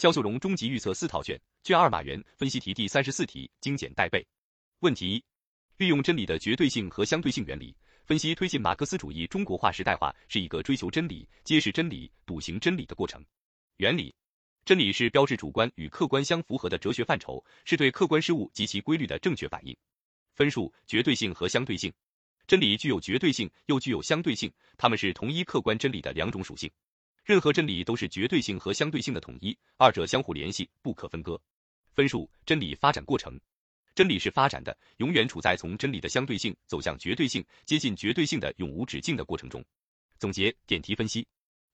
肖秀荣终极预测四套卷，卷二马原分析题第三十四题，精简带背。问题一：运用真理的绝对性和相对性原理，分析推进马克思主义中国化时代化是一个追求真理、揭示真理、笃行真理的过程。原理：真理是标志主观与客观相符合的哲学范畴，是对客观事物及其规律的正确反应。分数：绝对性和相对性。真理具有绝对性，又具有相对性，它们是同一客观真理的两种属性。任何真理都是绝对性和相对性的统一，二者相互联系，不可分割。分数：真理发展过程。真理是发展的，永远处在从真理的相对性走向绝对性、接近绝对性的永无止境的过程中。总结点题分析：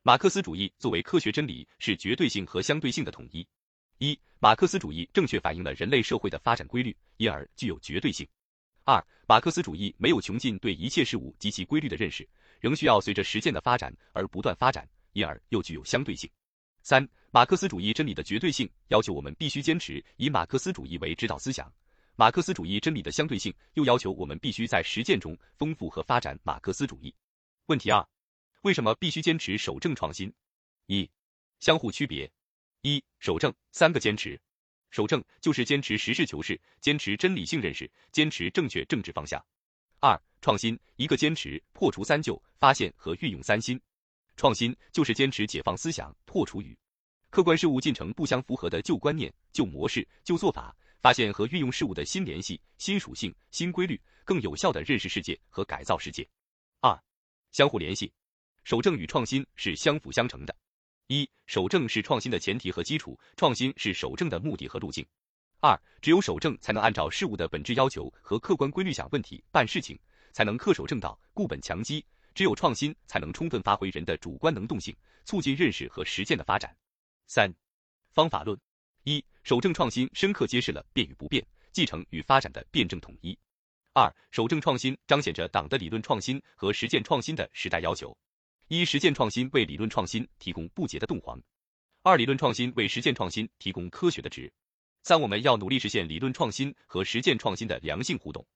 马克思主义作为科学真理，是绝对性和相对性的统一。一、马克思主义正确反映了人类社会的发展规律，因而具有绝对性。二、马克思主义没有穷尽对一切事物及其规律的认识，仍需要随着实践的发展而不断发展，因而又具有相对性。三、马克思主义真理的绝对性要求我们必须坚持以马克思主义为指导思想，马克思主义真理的相对性又要求我们必须在实践中丰富和发展马克思主义。问题二：为什么必须坚持守正创新？一、相互区别。一、守正三个坚持。守正就是坚持实事求是，坚持真理性认识，坚持正确政治方向。二、创新一个坚持破除三旧，发现和运用三新。创新就是坚持解放思想，破除与客观事物进程不相符合的旧观念、旧模式、旧做法，发现和运用事物的新联系、新属性、新规律，更有效的认识世界和改造世界。二、相互联系，守正与创新是相辅相成的。一、守正是创新的前提和基础，创新是守正的目的和路径。二、只有守正，才能按照事物的本质要求和客观规律想问题、办事情，才能恪守正道、固本强基。只有创新，才能充分发挥人的主观能动性，促进认识和实践的发展。三、方法论：一、守正创新深刻揭示了变与不变、继承与发展的辩证统一。二、守正创新彰显着党的理论创新和实践创新的时代要求。一、实践创新为理论创新提供不竭的洞房；二、理论创新为实践创新提供科学的值。三、我们要努力实现理论创新和实践创新的良性互动。